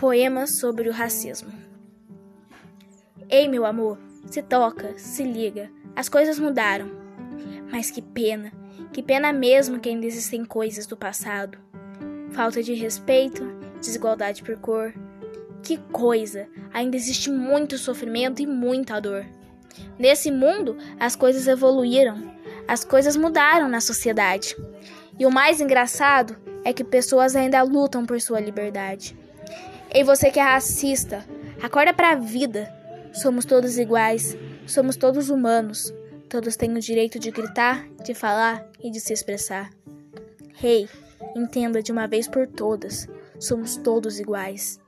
Poema sobre o racismo. Ei, meu amor, se toca, se liga, as coisas mudaram. Mas que pena, que pena mesmo que ainda existem coisas do passado. Falta de respeito, desigualdade por cor. Que coisa! Ainda existe muito sofrimento e muita dor. Nesse mundo, as coisas evoluíram, as coisas mudaram na sociedade. E o mais engraçado é que pessoas ainda lutam por sua liberdade. Ei, você que é racista, acorda para a vida. Somos todos iguais, somos todos humanos. Todos têm o direito de gritar, de falar e de se expressar. Rei, hey, entenda de uma vez por todas: somos todos iguais.